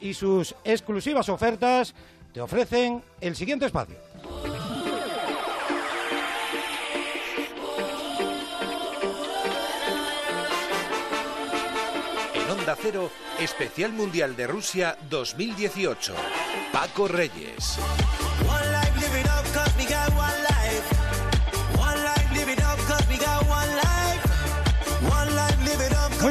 y sus exclusivas ofertas te ofrecen el siguiente espacio. En Onda Cero, Especial Mundial de Rusia 2018. Paco Reyes.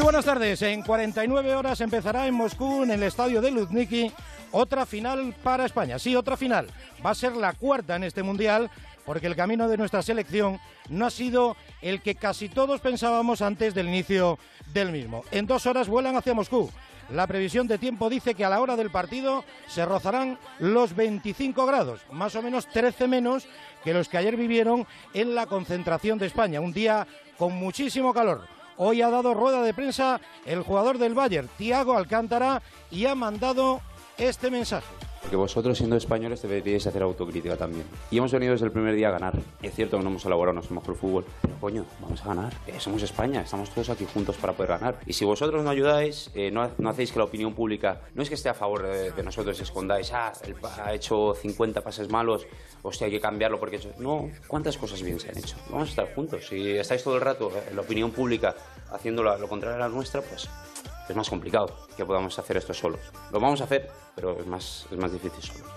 Buenas tardes. En 49 horas empezará en Moscú, en el estadio de Luzhniki, otra final para España. Sí, otra final. Va a ser la cuarta en este mundial, porque el camino de nuestra selección no ha sido el que casi todos pensábamos antes del inicio del mismo. En dos horas vuelan hacia Moscú. La previsión de tiempo dice que a la hora del partido se rozarán los 25 grados, más o menos 13 menos que los que ayer vivieron en la concentración de España. Un día con muchísimo calor. Hoy ha dado rueda de prensa el jugador del Bayern, Thiago Alcántara, y ha mandado este mensaje. Porque vosotros, siendo españoles, deberíais hacer autocrítica también. Y hemos venido desde el primer día a ganar. Es cierto que no hemos elaborado nuestro mejor fútbol, pero coño, vamos a ganar. Eh, somos España, estamos todos aquí juntos para poder ganar. Y si vosotros no ayudáis, eh, no, no, hacéis que la opinión pública, no es que esté a favor de, de nosotros, escondáis, ah, él ha hecho 50 pases malos, hostia, hay que cambiarlo porque... No, ¿cuántas cosas bien se han hecho? Vamos a estar juntos. Si estáis todo el rato en la opinión pública haciendo lo, lo contrario a la nuestra, pues es más complicado que podamos hacer esto solos. Lo vamos a hacer, pero es más, es más difícil solos.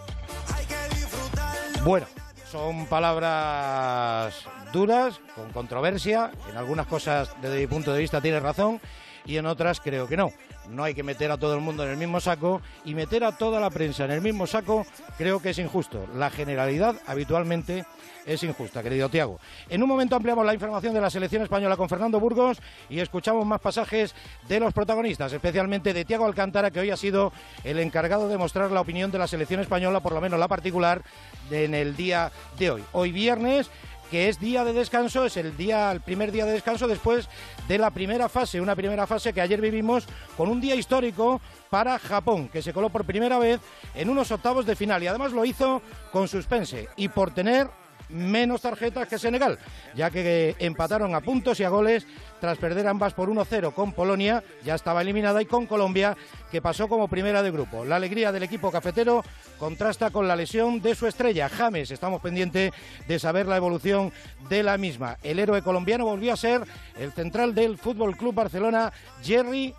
Bueno, son palabras duras, con controversia. En algunas cosas, desde mi punto de vista, tiene razón y en otras creo que no. No hay que meter a todo el mundo en el mismo saco y meter a toda la prensa en el mismo saco creo que es injusto. La generalidad habitualmente es injusta, querido Tiago. En un momento ampliamos la información de la selección española con Fernando Burgos y escuchamos más pasajes de los protagonistas, especialmente de Tiago Alcántara, que hoy ha sido el encargado de mostrar la opinión de la selección española, por lo menos la particular, en el día de hoy. Hoy viernes que es día de descanso, es el día, el primer día de descanso después de la primera fase, una primera fase que ayer vivimos con un día histórico para Japón, que se coló por primera vez en unos octavos de final y además lo hizo con suspense y por tener menos tarjetas que Senegal, ya que empataron a puntos y a goles tras perder ambas por 1-0 con Polonia, ya estaba eliminada, y con Colombia, que pasó como primera de grupo. La alegría del equipo cafetero contrasta con la lesión de su estrella, James. Estamos pendientes de saber la evolución de la misma. El héroe colombiano volvió a ser el central del Fútbol Club Barcelona, Jerry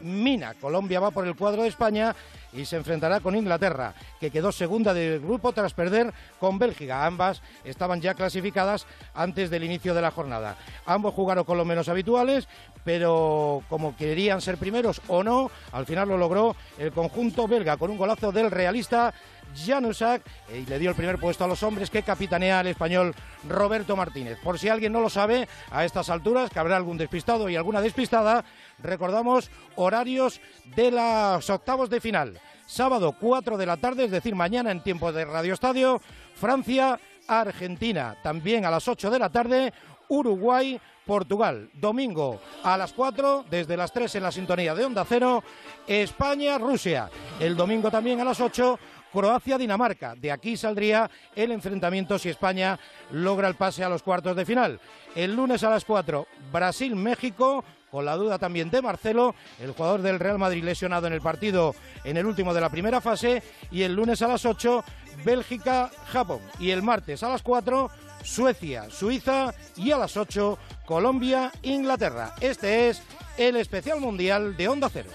Mina. Colombia va por el cuadro de España y se enfrentará con Inglaterra, que quedó segunda del grupo tras perder con Bélgica. Ambas estaban ya clasificadas antes del inicio de la jornada. Ambos jugaron con los menos habituales, pero como querían ser primeros o no, al final lo logró el conjunto belga con un golazo del realista Janusak y le dio el primer puesto a los hombres que capitanea el español Roberto Martínez. Por si alguien no lo sabe, a estas alturas, que habrá algún despistado y alguna despistada, recordamos horarios de los octavos de final. Sábado 4 de la tarde, es decir, mañana en tiempo de Radio Estadio, Francia, Argentina. También a las 8 de la tarde, Uruguay, Portugal. Domingo a las 4, desde las 3 en la sintonía de Onda Cero, España, Rusia. El domingo también a las 8, Croacia-Dinamarca. De aquí saldría el enfrentamiento si España logra el pase a los cuartos de final. El lunes a las 4, Brasil-México. Con la duda también de Marcelo, el jugador del Real Madrid lesionado en el partido en el último de la primera fase. Y el lunes a las 8, Bélgica-Japón. Y el martes a las 4, Suecia, Suiza. Y a las 8, Colombia, Inglaterra. Este es el especial mundial de Onda Cero.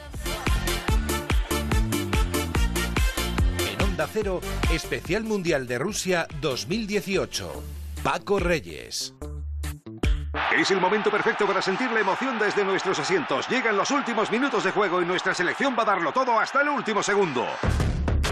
Onda Cero, especial mundial de Rusia 2018. Paco Reyes. Es el momento perfecto para sentir la emoción desde nuestros asientos. Llegan los últimos minutos de juego y nuestra selección va a darlo todo hasta el último segundo.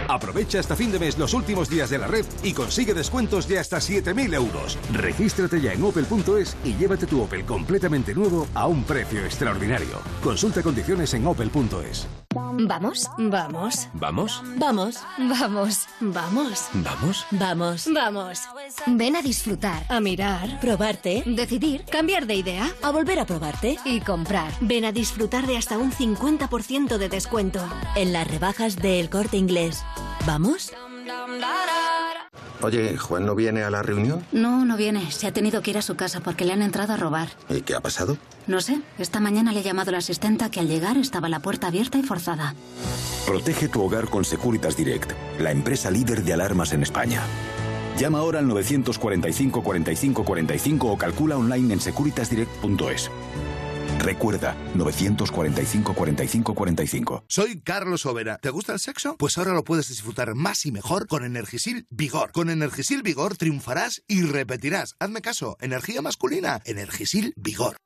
Aprovecha hasta fin de mes los últimos días de la red y consigue descuentos de hasta 7.000 euros. Regístrate ya en opel.es y llévate tu Opel completamente nuevo a un precio extraordinario. Consulta condiciones en opel.es. ¿Vamos? Vamos. ¿Vamos? Vamos. Vamos. Vamos. ¿Vamos? Vamos. Vamos. Ven a disfrutar. A mirar. Probarte. Decidir. Cambiar de idea. A volver a probarte. Y comprar. Ven a disfrutar de hasta un 50% de descuento. En las rebajas del corte inglés. ¿Vamos? Oye, ¿Juan no viene a la reunión? No, no viene. Se ha tenido que ir a su casa porque le han entrado a robar. ¿Y qué ha pasado? No sé. Esta mañana le he llamado a la asistenta que al llegar estaba la puerta abierta y forzada. Protege tu hogar con Securitas Direct, la empresa líder de alarmas en España. Llama ahora al 945 45 45 o calcula online en securitasdirect.es. Recuerda, 945 45 45. Soy Carlos Overa. ¿Te gusta el sexo? Pues ahora lo puedes disfrutar más y mejor con Energisil Vigor. Con Energisil Vigor triunfarás y repetirás. Hazme caso, energía masculina, Energisil Vigor.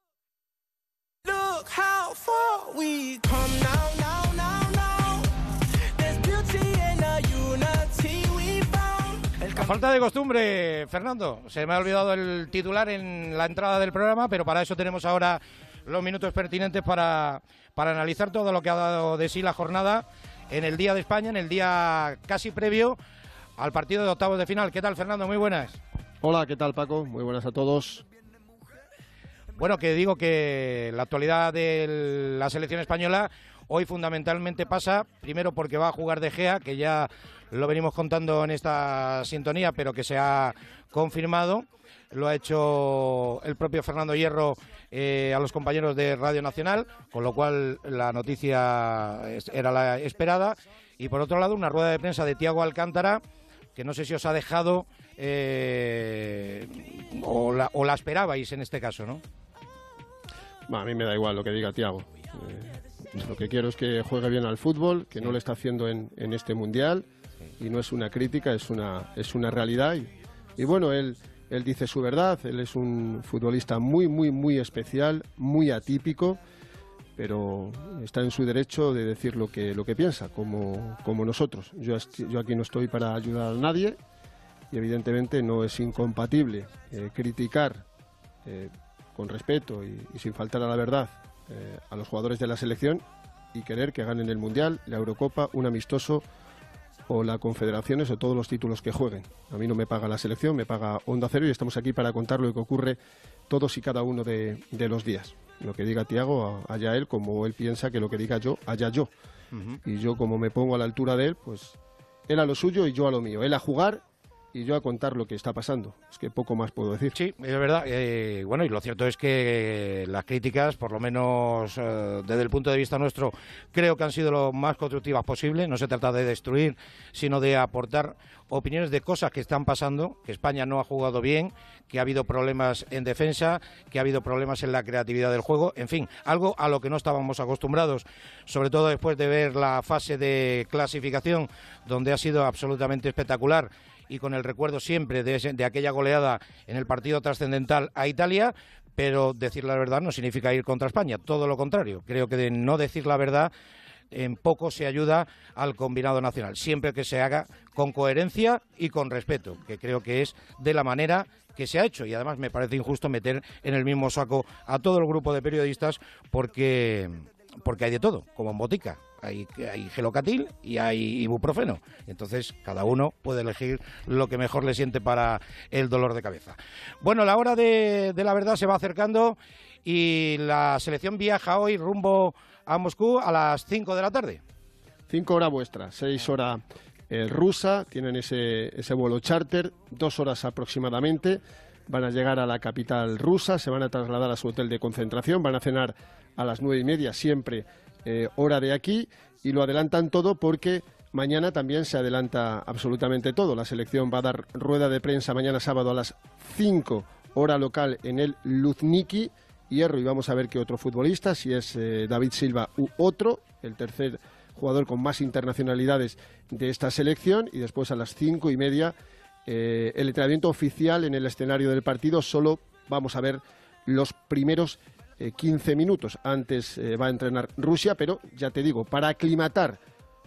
A falta de costumbre, Fernando, se me ha olvidado el titular en la entrada del programa, pero para eso tenemos ahora los minutos pertinentes para, para analizar todo lo que ha dado de sí la jornada en el Día de España, en el día casi previo al partido de octavos de final. ¿Qué tal, Fernando? Muy buenas. Hola, ¿qué tal, Paco? Muy buenas a todos. Bueno, que digo que la actualidad de la selección española hoy fundamentalmente pasa, primero porque va a jugar De Gea, que ya lo venimos contando en esta sintonía, pero que se ha confirmado. Lo ha hecho el propio Fernando Hierro eh, a los compañeros de Radio Nacional, con lo cual la noticia era la esperada. Y por otro lado, una rueda de prensa de Tiago Alcántara, que no sé si os ha dejado eh, o, la, esperabais en este caso, ¿no? a mí me da igual lo que diga Tiago. Eh, lo que quiero es que juegue bien al fútbol, que no lo está haciendo en, este mundial y no es una crítica, es una, es una realidad. Y, bueno, él, él dice su verdad, él es un futbolista muy, muy, muy especial, muy atípico, pero está en su derecho de decir lo que, lo que piensa, como, como nosotros. Yo, aquí no estoy para ayudar a nadie y evidentemente no es incompatible eh, criticar eh, con respeto y, sin faltar a la verdad eh, a los jugadores de la selección y querer que ganen el Mundial, la Eurocopa, un amistoso o la Confederaciones o todos los títulos que jueguen. A mí no me paga la selección, me paga Onda Cero y estamos aquí para contar lo que ocurre todos y cada uno de, los días. Lo que diga Tiago, allá él, como él piensa que lo que diga yo, allá yo. Y yo como me pongo a la altura de él, pues él a lo suyo y yo a lo mío. Él a jugar y yo a contar lo que está pasando. Es que poco más puedo decir. Sí, es verdad. Eh, bueno, y lo cierto es que las críticas, por lo menos eh, desde el punto de vista nuestro, creo que han sido lo más constructivas posible. No se trata de destruir, sino de aportar opiniones de cosas que están pasando, que España no ha jugado bien, que ha habido problemas en defensa, que ha habido problemas en la creatividad del juego, en fin, algo a lo que no estábamos acostumbrados, sobre todo después de ver la fase de clasificación, donde ha sido absolutamente espectacular y con el recuerdo siempre de, aquella goleada en el partido trascendental a Italia, pero decir la verdad no significa ir contra España, todo lo contrario. Creo que de no decir la verdad en poco se ayuda al combinado nacional, siempre que se haga con coherencia y con respeto, que creo que es de la manera que se ha hecho. Y además me parece injusto meter en el mismo saco a todo el grupo de periodistas porque porque hay de todo, como en botica hay, hay gelocatil y hay ibuprofeno. Entonces, cada uno puede elegir lo que mejor le siente para el dolor de cabeza. Bueno, la hora de, la verdad se va acercando y la selección viaja hoy rumbo a Moscú a las 5 de la tarde. 5 horas vuestra, 6 horas eh, rusa, tienen ese, ese vuelo charter, dos horas aproximadamente, van a llegar a la capital rusa, se van a trasladar a su hotel de concentración, van a cenar a las nueve y media siempre eh, hora de aquí y lo adelantan todo porque mañana también se adelanta absolutamente todo. La selección va a dar rueda de prensa mañana sábado a las 5 hora local en el Luzniki. Hierro y vamos a ver qué otro futbolista, si es eh, David Silva u otro, el tercer jugador con más internacionalidades de esta selección. Y después a las cinco y media eh, el entrenamiento oficial en el escenario del partido. Solo vamos a ver los primeros 15 eh, minutos. Antes eh, va a entrenar Rusia, pero ya te digo, para aclimatar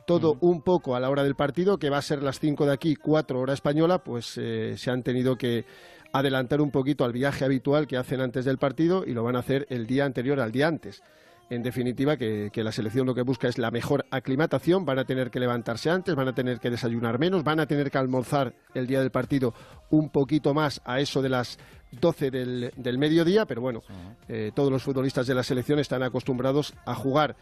todo un poco a la hora del partido, que va a ser las 5 de aquí, 4 hora española, pues eh, se han tenido que adelantar un poquito al viaje habitual que hacen antes del partido y lo van a hacer el día anterior al día antes. En definitiva, que, que, la selección lo que busca es la mejor aclimatación, van a tener que levantarse antes, van a tener que desayunar menos, van a tener que almorzar el día del partido un poquito más a eso de las 12 del, del mediodía, pero bueno, eh, todos los futbolistas de la selección están acostumbrados a jugar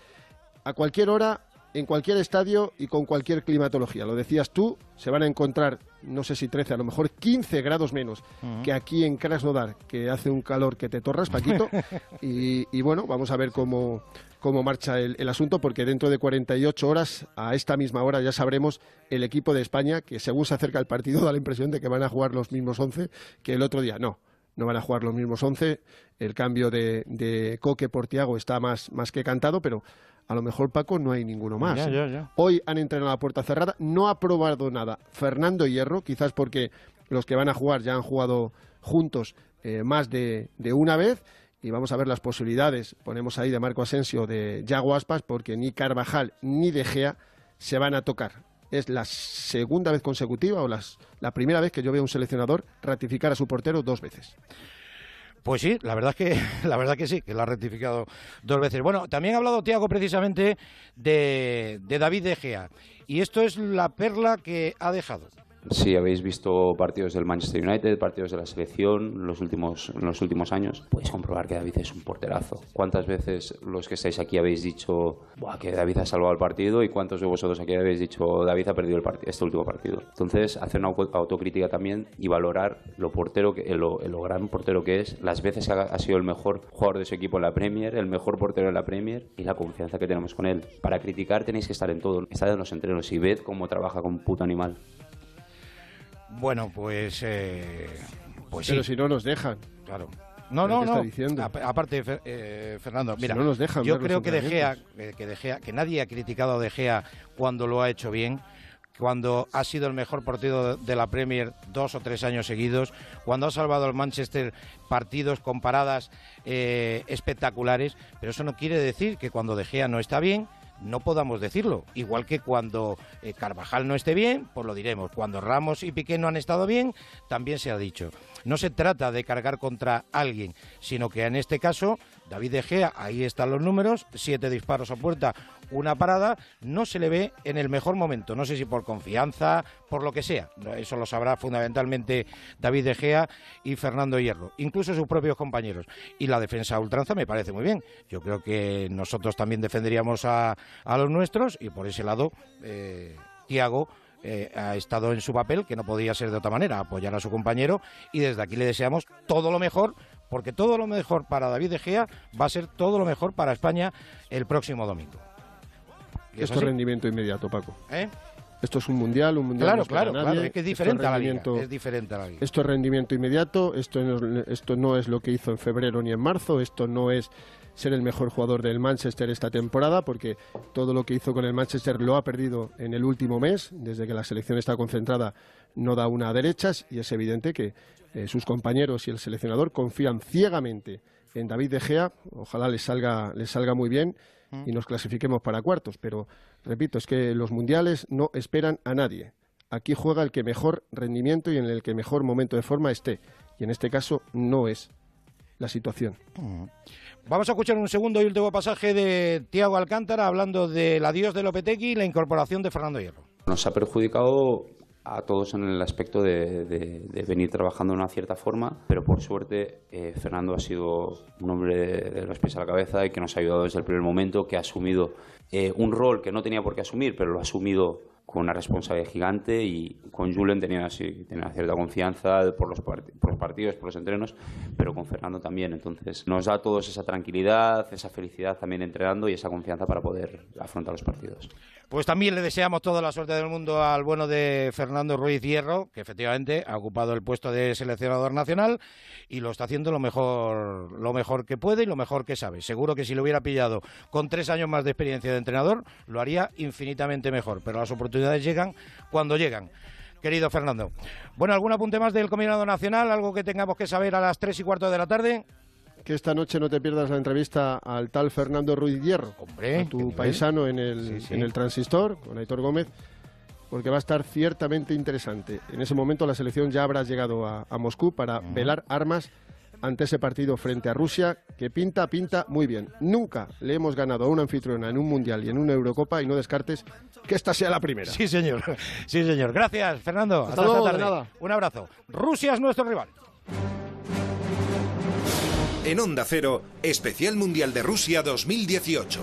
a cualquier hora en cualquier estadio y con cualquier climatología. Lo decías tú, se van a encontrar, no sé si 13, a lo mejor 15 grados menos que aquí en Krasnodar, que hace un calor que te torras, Paquito. y, bueno, vamos a ver cómo, cómo marcha el, el, asunto, porque dentro de 48 horas, a esta misma hora, ya sabremos el equipo de España, que según se acerca el partido da la impresión de que van a jugar los mismos 11 que el otro día. No, no van a jugar los mismos 11. El cambio de, de Coque por Tiago está más, más que cantado, pero a lo mejor Paco no hay ninguno más. Ya, ya, ya. Hoy han entrenado a la puerta cerrada, no ha probado nada Fernando Hierro, quizás porque los que van a jugar ya han jugado juntos eh, más de, de, una vez. Y vamos a ver las posibilidades, ponemos ahí de Marco Asensio, de Yago Aspas, porque ni Carvajal ni De Gea se van a tocar. Es la segunda vez consecutiva o las, la primera vez que yo veo a un seleccionador ratificar a su portero dos veces. Pues sí, la verdad es que la verdad que sí, que lo ha rectificado dos veces. Bueno, también ha hablado Tiago precisamente de, de David De Gea y esto es la perla que ha dejado. Si habéis visto partidos del Manchester United, partidos de la selección los últimos, en los últimos años, podéis comprobar que David es un porterazo. ¿Cuántas veces los que estáis aquí habéis dicho que David ha salvado el partido y cuántos de vosotros aquí habéis dicho David ha perdido el este último partido? Entonces, hacer una autocrítica también y valorar lo portero, que, lo, lo gran portero que es, las veces que ha, ha sido el mejor jugador de su equipo en la Premier, el mejor portero en la Premier y la confianza que tenemos con él. Para criticar tenéis que estar en todo, estar en los entrenos y ved cómo trabaja como un puto animal. Bueno, pues. Eh, pues Pero sí. si no nos dejan. Claro. No, ¿Pero no, no. Aparte, eh, Fernando, Si mira, no nos dejan yo creo que De Gea, eh, que De Gea, que nadie ha criticado a De Gea cuando lo ha hecho bien, cuando ha sido el mejor partido de la Premier dos o tres años seguidos, cuando ha salvado al Manchester partidos con paradas eh, espectaculares, pero eso no quiere decir que cuando De Gea no está bien no podamos decirlo. Igual que cuando eh, Carvajal no esté bien, pues lo diremos. Cuando Ramos y Piqué no han estado bien, también se ha dicho. No se trata de cargar contra alguien, sino que en este caso, David De Gea, ahí están los números, siete disparos a puerta, una parada, no se le ve en el mejor momento. No sé si por confianza, por lo que sea. Eso lo sabrá fundamentalmente David De Gea y Fernando Hierro, incluso sus propios compañeros. Y la defensa a ultranza me parece muy bien. Yo creo que nosotros también defenderíamos a, a los nuestros y por ese lado, eh, Tiago eh, ha estado en su papel, que no podía ser de otra manera, apoyar a su compañero y desde aquí le deseamos todo lo mejor, porque todo lo mejor para David De Gea va a ser todo lo mejor para España el próximo domingo. ¿Y es es rendimiento inmediato, Paco. ¿Eh? Esto es un mundial, un mundial Claro, no claro, nadie. claro, es que es diferente a la liga, es diferente a la liga. Esto es rendimiento inmediato, esto no, esto no es lo que hizo en febrero ni en marzo, esto no es ser el mejor jugador del Manchester esta temporada, porque todo lo que hizo con el Manchester lo ha perdido en el último mes, desde que la selección está concentrada no da una a derechas y es evidente que eh, sus compañeros y el seleccionador confían ciegamente en David De Gea, ojalá les salga, les salga muy bien y nos clasifiquemos para cuartos, pero repito, es que los mundiales no esperan a nadie. Aquí juega el que mejor rendimiento y en el que mejor momento de forma esté. Y en este caso no es la situación. Vamos a escuchar un segundo y último pasaje de Tiago Alcántara hablando del adiós de Lopetegui y la incorporación de Fernando Hierro. Nos ha perjudicado a todos en el aspecto de, venir trabajando de una cierta forma, pero por suerte eh, Fernando ha sido un hombre de, los pies a la cabeza y que nos ha ayudado desde el primer momento, que ha asumido eh, un rol que no tenía por qué asumir, pero lo ha asumido con una responsabilidad gigante y con Julen tenía, tenía cierta confianza por los, por los partidos, por los entrenos, pero con Fernando también. Entonces nos da a todos esa tranquilidad, esa felicidad también entrenando y esa confianza para poder afrontar los partidos. Pues también le deseamos toda la suerte del mundo al bueno de Fernando Ruiz Hierro, que efectivamente ha ocupado el puesto de seleccionador nacional y lo está haciendo lo mejor, lo mejor que puede y lo mejor que sabe. Seguro que si lo hubiera pillado con tres años más de experiencia de entrenador, lo haría infinitamente mejor. Pero las oportunidades llegan cuando llegan. Querido Fernando. Bueno, ¿algún apunte más del combinado nacional? ¿Algo que tengamos que saber a las tres y cuarto de la tarde? Que esta noche no te pierdas la entrevista al tal Fernando Ruiz Hierro, Hombre, a tu paisano en el, Sí, sí. en el transistor, con Aitor Gómez, porque va a estar ciertamente interesante. En ese momento la selección ya habrá llegado a, a Moscú para velar armas ante ese partido frente a Rusia, que pinta, pinta muy bien. Nunca le hemos ganado a una anfitriona en un Mundial y en una Eurocopa y no descartes que esta sea la primera. Sí, señor. Sí, señor. Gracias, Fernando. Hasta luego, esta de tarde. nada. Un abrazo. Rusia es nuestro rival. En Onda Cero, Especial Mundial de Rusia 2018.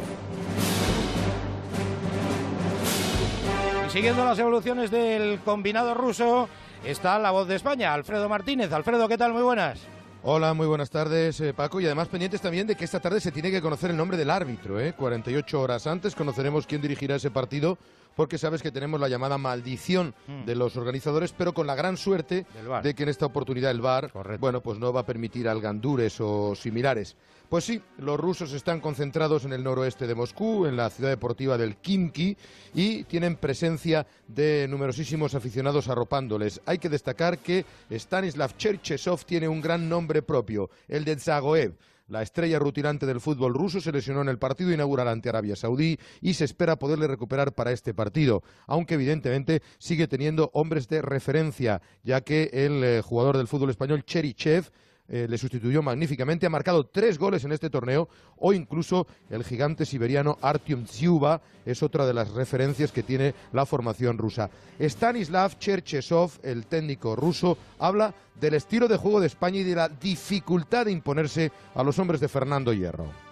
siguiendo las evoluciones del combinado ruso está la voz de España, Alfredo Martínez. Alfredo, ¿qué tal? Muy buenas. Hola, muy buenas tardes, eh, Paco. Y además pendientes también de que esta tarde se tiene que conocer el nombre del árbitro. ¿eh? 48 horas antes conoceremos quién dirigirá ese partido, porque sabes que tenemos la llamada maldición Mm. de los organizadores, pero con la gran suerte de que en esta oportunidad el VAR, bueno, pues no va a permitir algandures o similares. Pues sí, los rusos están concentrados en el noroeste de Moscú, en la ciudad deportiva del Kimki, y tienen presencia de numerosísimos aficionados arropándoles. Hay que destacar que Stanislav Cherchesov tiene un gran nombre propio, el de Zagoev. La estrella rutilante del fútbol ruso se lesionó en el partido inaugural ante Arabia Saudí y se espera poderle recuperar para este partido, aunque evidentemente sigue teniendo hombres de referencia, ya que el eh, jugador del fútbol español Cherichev eh, le sustituyó magníficamente, ha marcado tres goles en este torneo, o incluso el gigante siberiano Artyom Tsiuba es otra de las referencias que tiene la formación rusa. Stanislav Cherchesov, el técnico ruso, habla del estilo de juego de España y de la dificultad de imponerse a los hombres de Fernando Hierro.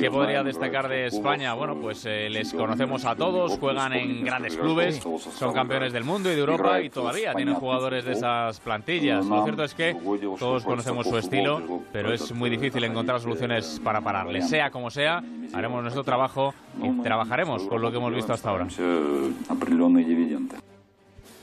¿Qué podría destacar de España? Bueno, pues eh, les conocemos a todos, juegan en grandes clubes, son campeones del mundo y de Europa y todavía tienen jugadores de esas plantillas. Lo cierto es que todos conocemos su estilo, pero es muy difícil encontrar soluciones para pararles. Sea como sea, haremos nuestro trabajo y trabajaremos con lo que hemos visto hasta ahora.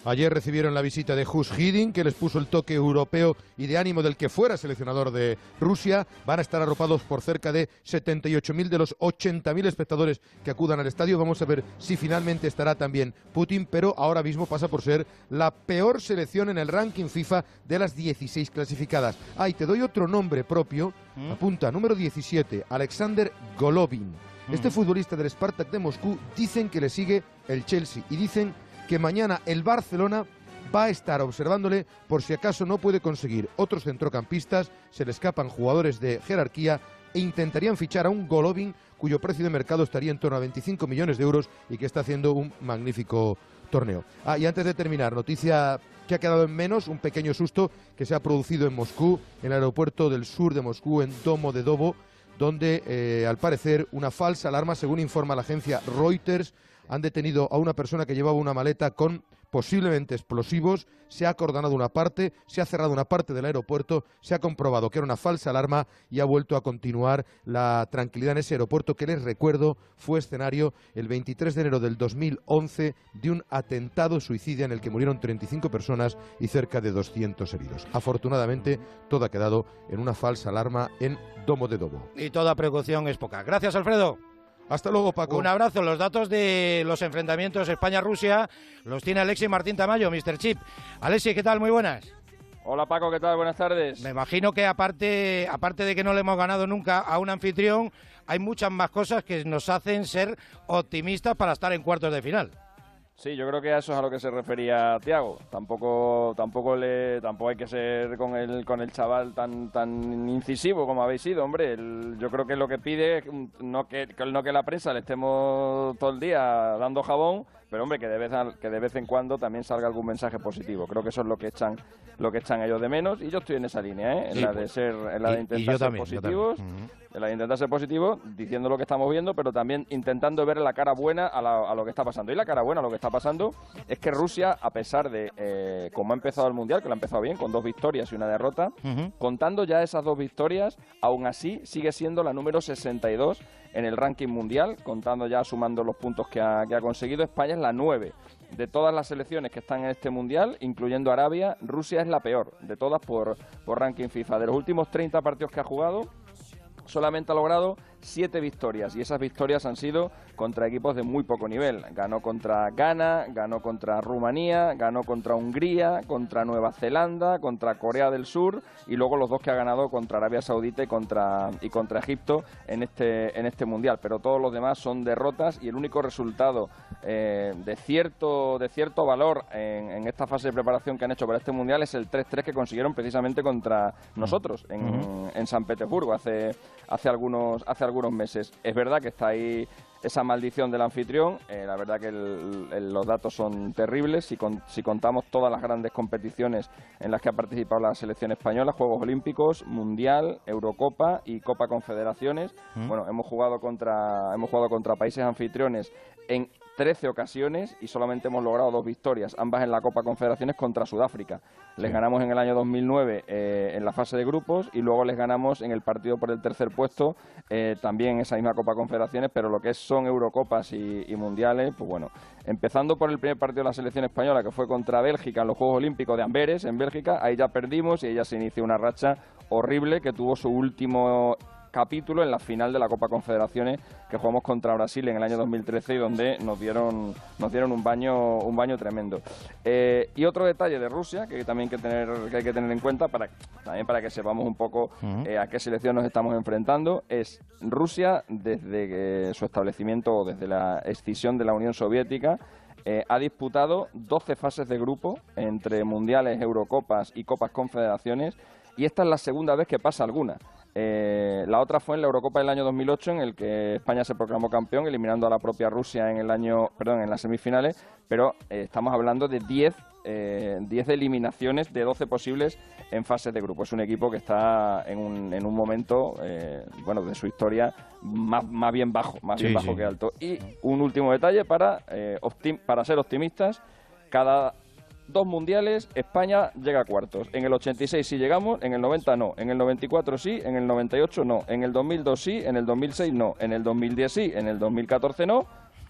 Ayer recibieron la visita de Hus Hiding, que les puso el toque europeo y de ánimo del que fuera seleccionador de Rusia. Van a estar arropados por cerca de 78.000 de los 80.000 espectadores que acudan al estadio. Vamos a ver si finalmente estará también Putin, pero ahora mismo pasa por ser la peor selección en el ranking FIFA de las 16 clasificadas. Ah, y te doy otro nombre propio. Apunta, número 17, Alexander Golovin. Este futbolista del Spartak de Moscú dicen que le sigue el Chelsea y dicen que mañana el Barcelona va a estar observándole por si acaso no puede conseguir otros centrocampistas, se le escapan jugadores de jerarquía e intentarían fichar a un Golovin cuyo precio de mercado estaría en torno a 25 millones de euros y que está haciendo un magnífico torneo. Ah, y antes de terminar, noticia que ha quedado en menos, un pequeño susto que se ha producido en Moscú, en el aeropuerto del sur de Moscú, en Domo de Dobo, donde eh, al parecer una falsa alarma, según informa la agencia Reuters, han detenido a una persona que llevaba una maleta con posiblemente explosivos, se ha acordonado una parte, se ha cerrado una parte del aeropuerto, se ha comprobado que era una falsa alarma y ha vuelto a continuar la tranquilidad en ese aeropuerto que les recuerdo fue escenario el 23 de enero del 2011 de un atentado suicida en el que murieron 35 personas y cerca de 200 heridos. Afortunadamente todo ha quedado en una falsa alarma en Domo de Dobo. Y toda precaución es poca. Gracias, Alfredo. Hasta luego, Paco. Un abrazo. Los datos de los enfrentamientos España-Rusia los tiene Alexi Martín Tamayo, Mr. Chip. Alexi, ¿qué tal? Muy buenas. Hola Paco, ¿qué tal? Buenas tardes. Me imagino que aparte, aparte de que no le hemos ganado nunca a un anfitrión, hay muchas más cosas que nos hacen ser optimistas para estar en cuartos de final. Sí, yo creo que a eso es a lo que se refería Tiago. Tampoco, tampoco le, tampoco hay que ser con el, con el chaval tan, tan incisivo como habéis sido, hombre. El- yo creo que lo que pide es no que, no que la prensa le estemos todo el día dando jabón, pero hombre que de vez a- que de vez en cuando también salga algún mensaje positivo. Creo que eso es lo que echan, lo que echan ellos de menos. Y yo estoy en esa línea, ¿eh? En Sí, la de pues. ser, en la de intentar ser positivos de intentar ser positivo, diciendo lo que estamos viendo, pero también intentando ver la cara buena a, la- a lo que está pasando. Y la cara buena a lo que está pasando es que Rusia, a pesar de eh, cómo ha empezado el Mundial, que lo ha empezado bien, con dos victorias y una derrota, contando ya esas dos victorias, aún así sigue siendo la número 62 en el ranking mundial, contando ya, sumando los puntos que ha, que ha conseguido. España es la 9 de todas las selecciones que están en este mundial, incluyendo Arabia, Rusia es la peor de todas por, por ranking FIFA. De los últimos 30 partidos que ha jugado, solamente ha logrado siete victorias y esas victorias han sido contra equipos de muy poco nivel. Ganó contra Ghana, ganó contra Rumanía, ganó contra Hungría, contra Nueva Zelanda, contra Corea del Sur y luego los dos que ha ganado contra Arabia Saudita y contra, y contra Egipto en este, en este mundial. Pero todos los demás son derrotas y el único resultado eh, de, cierto, de cierto valor en, en esta fase de preparación que han hecho para este mundial es el 3-3 que consiguieron precisamente contra nosotros en, en San Petersburgo hace, hace algunos, hace algunos meses. Es verdad que está ahí esa maldición del anfitrión. Eh, la verdad que los datos son terribles. Si, si contamos todas las grandes competiciones en las que ha participado la selección española, Juegos Olímpicos, Mundial, Eurocopa y Copa Confederaciones, mm. bueno, hemos jugado contra hemos jugado contra países anfitriones en 13 ocasiones y solamente hemos logrado dos victorias, ambas en la Copa Confederaciones contra Sudáfrica. Les ganamos en el año 2009 eh, en la fase de grupos y luego les ganamos en el partido por el tercer puesto, eh, también en esa misma Copa Confederaciones, pero lo que son Eurocopas y, y, Mundiales, pues bueno, empezando por el primer partido de la selección española, que fue contra Bélgica en los Juegos Olímpicos de Amberes, en Bélgica, ahí ya perdimos y ella se inició una racha horrible que tuvo su último capítulo en la final de la Copa Confederaciones que jugamos contra Brasil en el año 2013 y donde nos dieron nos dieron un baño un baño tremendo. Eh, y otro detalle de Rusia que también hay que tener que hay que tener en cuenta para también para que sepamos un poco eh, a qué selección nos estamos enfrentando es Rusia desde su establecimiento o desde la escisión de la Unión Soviética eh, ha disputado 12 fases de grupo entre mundiales, Eurocopas y Copas Confederaciones y esta es la segunda vez que pasa alguna. Eh, la otra fue en la Eurocopa del año 2008, en el que España se proclamó campeón, eliminando a la propia Rusia en el año, perdón, en las semifinales. Pero eh, estamos hablando de 10 eh, eliminaciones de 12 posibles en fase de grupo. Es un equipo que está en un, en un momento, eh, bueno, de su historia más, más bien bajo, más bien bajo que alto. Y un último detalle para, para ser optimistas. Cada dos mundiales, España llega a cuartos. En el 86 sí llegamos, en el 90 no, en el 94 sí, en el 98 no, en el 2002 sí, en el 2006 no, en el 2010 sí, en el 2014 no.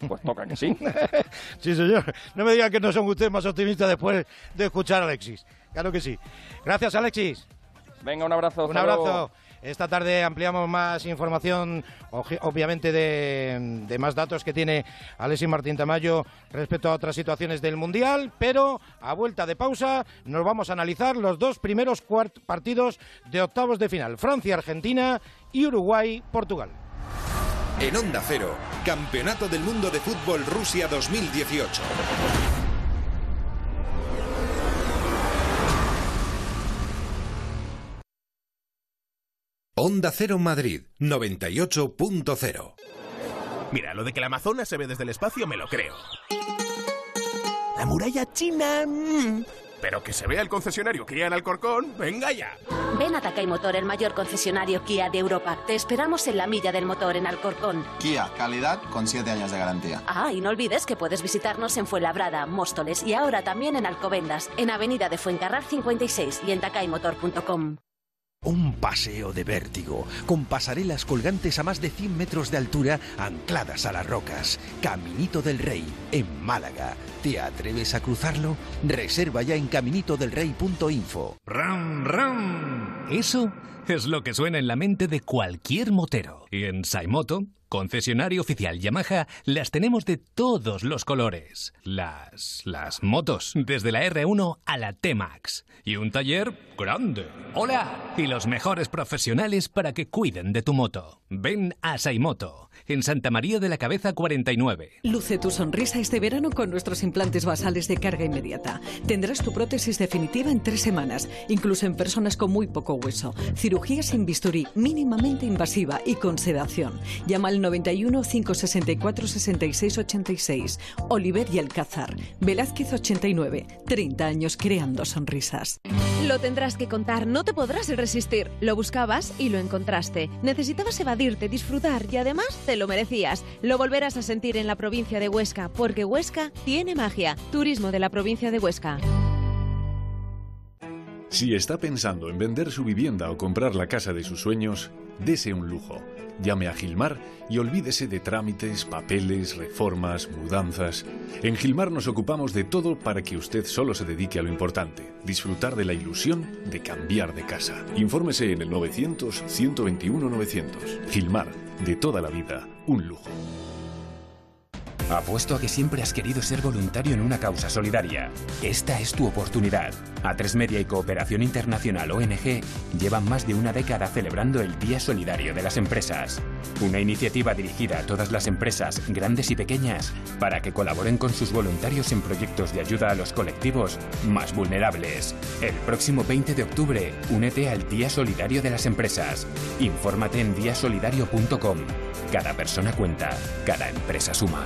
Pues toca que sí. sí, señor. No me digan que no son ustedes más optimistas después de escuchar a Alexis. Claro que sí. Gracias, Alexis. Venga, un abrazo. Un abrazo. Esta tarde ampliamos más información, obviamente de, más datos que tiene Alexis Martín Tamayo respecto a otras situaciones del Mundial, pero a vuelta de pausa nos vamos a analizar los dos primeros partidos de octavos de final, Francia-Argentina y Uruguay-Portugal. En Onda Cero, Campeonato del Mundo de Fútbol Rusia 2018. Onda Cero Madrid 98.0. Mira, lo de que la Amazonas se ve desde el espacio me lo creo. La muralla china. Mm. Pero que se vea el concesionario Kia en Alcorcón, venga ya. Ven a Takay Motor, el mayor concesionario Kia de Europa. Te esperamos en la milla del motor en Alcorcón. Kia, calidad con 7 años de garantía. Ah, y no olvides que puedes visitarnos en Fuenlabrada, Móstoles y ahora también en Alcobendas, en Avenida de Fuencarral 56 y en takaymotor.com. Un paseo de vértigo, con pasarelas colgantes a más de 100 metros de altura ancladas a las rocas. Caminito del Rey, en Málaga. ¿Te atreves a cruzarlo? Reserva ya en caminitodelrey.info. ¡Ram, ram! Eso es lo que suena en la mente de cualquier motero. Y en Saimoto Concesionario oficial Yamaha las tenemos de todos los colores. Las las motos, desde la R1 a la T-Max y un taller grande. Hola, y los mejores profesionales para que cuiden de tu moto. Ven a Saimoto en Santa María de la Cabeza 49. Luce tu sonrisa este verano con nuestros implantes basales de carga inmediata. Tendrás tu prótesis definitiva en tres semanas, incluso en personas con muy poco hueso. Cirugía sin bisturí, mínimamente invasiva y con sedación. Llama al 91 564 66 86. Oliver y Alcázar. Velázquez 89. 30 años creando sonrisas. Lo tendrás que contar, no te podrás resistir. Lo buscabas y lo encontraste. Necesitabas evadirte, disfrutar y además te lo merecías. Lo volverás a sentir en la provincia de Huesca, porque Huesca tiene magia. Turismo de la provincia de Huesca. Si está pensando en vender su vivienda o comprar la casa de sus sueños, dese un lujo. Llame a Gilmar y olvídese de trámites, papeles, reformas, mudanzas. En Gilmar nos ocupamos de todo para que usted solo se dedique a lo importante, disfrutar de la ilusión de cambiar de casa. Infórmese en el 900-121-900. Gilmar, de toda la vida, un lujo. Apuesto a que siempre has querido ser voluntario en una causa solidaria. Esta es tu oportunidad. A3 Media y Cooperación Internacional ONG llevan más de una década celebrando el Día Solidario de las Empresas. Una iniciativa dirigida a todas las empresas, grandes y pequeñas, para que colaboren con sus voluntarios en proyectos de ayuda a los colectivos más vulnerables. El próximo 20 de octubre, únete al Día Solidario de las Empresas. Infórmate en diasolidario.com. Cada persona cuenta, cada empresa suma.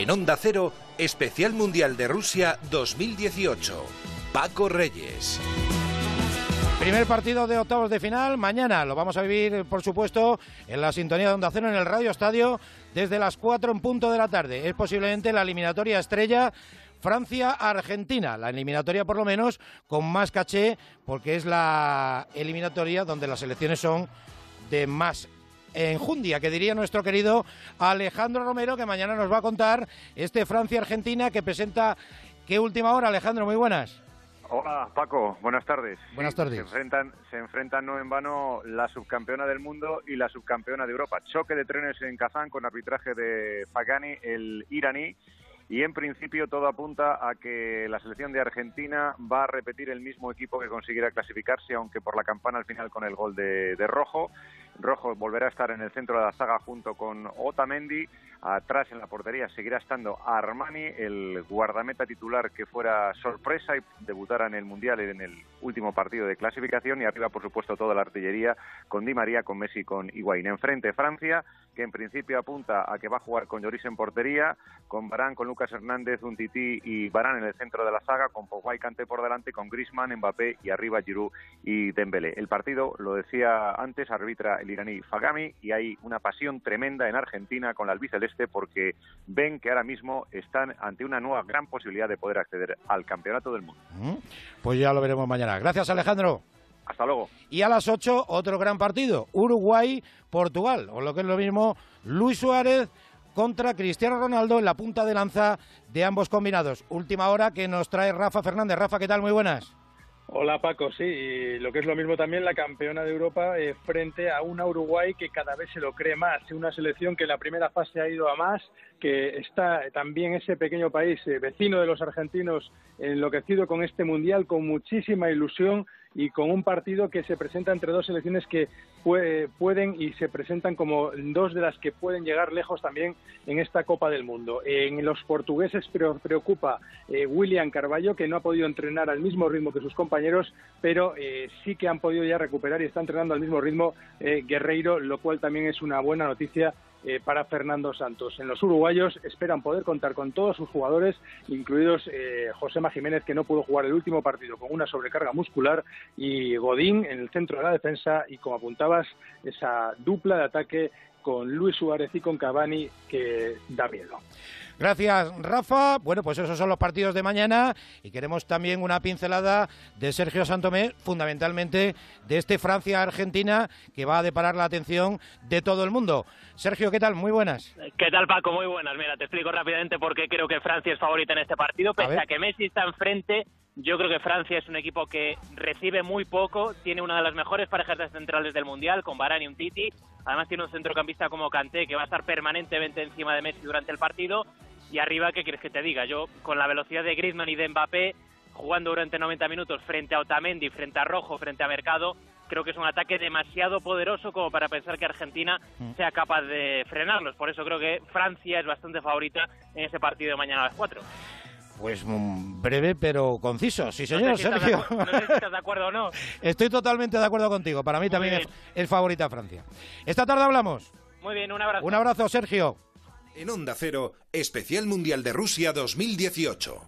En Onda Cero, Especial Mundial de Rusia 2018. Paco Reyes. Primer partido de octavos de final, mañana lo vamos a vivir, por supuesto, en la sintonía de Onda Cero en el Radio Estadio desde las 4 en punto de la tarde. Es posiblemente la eliminatoria estrella Francia-Argentina, la eliminatoria por lo menos con más caché, porque es la eliminatoria donde las elecciones son de más enjundia, que diría nuestro querido Alejandro Romero, que mañana nos va a contar este Francia-Argentina que presenta... ¿Qué última hora, Alejandro? Muy buenas. Hola Paco, buenas tardes. Buenas tardes. Se enfrentan, se enfrentan no en vano la subcampeona del mundo y la subcampeona de Europa. Choque de trenes en Kazán con arbitraje de Pagani, el iraní. Y en principio todo apunta a que la selección de Argentina va a repetir el mismo equipo que consiguiera clasificarse, aunque por la campana al final con el gol de, de Rojo. Rojo volverá a estar en el centro de la saga junto con Otamendi. Atrás en la portería seguirá estando Armani, el guardameta titular que fuera sorpresa y debutara en el Mundial en el último partido de clasificación. Y arriba, por supuesto, toda la artillería con Di María, con Messi con Higuaín. Enfrente Francia, que en principio apunta a que va a jugar con Lloris en portería, con Barán, con Lucas Hernández, Untiti y Barán en el centro de la saga, con Pogba y Kanté por delante, con Griezmann, Mbappé y arriba Giroud y Dembélé. El partido, lo decía antes, arbitra el iraní Fagami y hay una pasión tremenda en Argentina con la albiceleste porque ven que ahora mismo están ante una nueva gran posibilidad de poder acceder al campeonato del mundo. Pues ya lo veremos mañana. Gracias, Alejandro. Hasta luego. Y a las 8, otro gran partido. Uruguay-Portugal. O lo que es lo mismo, Luis Suárez contra Cristiano Ronaldo en la punta de lanza de ambos combinados. Última hora que nos trae Rafa Fernández. Rafa, ¿qué tal? Muy buenas. Hola Paco, sí, y lo que es lo mismo también la campeona de Europa eh, frente a una Uruguay que cada vez se lo cree más, una selección que en la primera fase ha ido a más, que está también ese pequeño país eh, vecino de los argentinos enloquecido con este mundial, con muchísima ilusión y con un partido que se presenta entre dos selecciones que pue- pueden y se presentan como dos de las que pueden llegar lejos también en esta Copa del Mundo. En los portugueses pre- preocupa eh, William Carballo, que no ha podido entrenar al mismo ritmo que sus compañeros, pero eh, sí que han podido ya recuperar y está entrenando al mismo ritmo eh, Guerreiro, lo cual también es una buena noticia eh, para Fernando Santos. En los uruguayos esperan poder contar con todos sus jugadores, incluidos eh, Josema Jiménez, que no pudo jugar el último partido con una sobrecarga muscular, y Godín en el centro de la defensa, y como apuntabas, esa dupla de ataque con Luis Suárez y con Cavani que da miedo. Gracias, Rafa. Bueno, pues esos son los partidos de mañana y queremos también una pincelada de Sergio Santomé, fundamentalmente de este Francia-Argentina que va a deparar la atención de todo el mundo. Sergio, ¿qué tal? Muy buenas. ¿Qué tal, Paco? Muy buenas. Mira, te explico rápidamente por qué creo que Francia es favorita en este partido. Pese a, que Messi está enfrente, yo creo que Francia es un equipo que recibe muy poco, tiene una de las mejores parejas de centrales del Mundial, con Varane y un Titi. Además tiene un centrocampista como Kanté, que va a estar permanentemente encima de Messi durante el partido. Y arriba, ¿qué quieres que te diga? Yo, con la velocidad de Griezmann y de Mbappé, jugando durante 90 minutos frente a Otamendi, frente a Rojo, frente a Mercado, creo que es un ataque demasiado poderoso como para pensar que Argentina sea capaz de frenarlos. Por eso creo que Francia es bastante favorita en ese partido de mañana a las 4. Pues mm, breve pero conciso, sí señor, no sé si estás de Sergio. no sé si estás de acuerdo o no. Estoy totalmente de acuerdo contigo. Para mí también es favorita Francia. Esta tarde hablamos. Muy bien, un abrazo. Un abrazo, Sergio. En Onda Cero, Especial Mundial de Rusia 2018.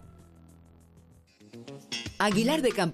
Aguilar de Campo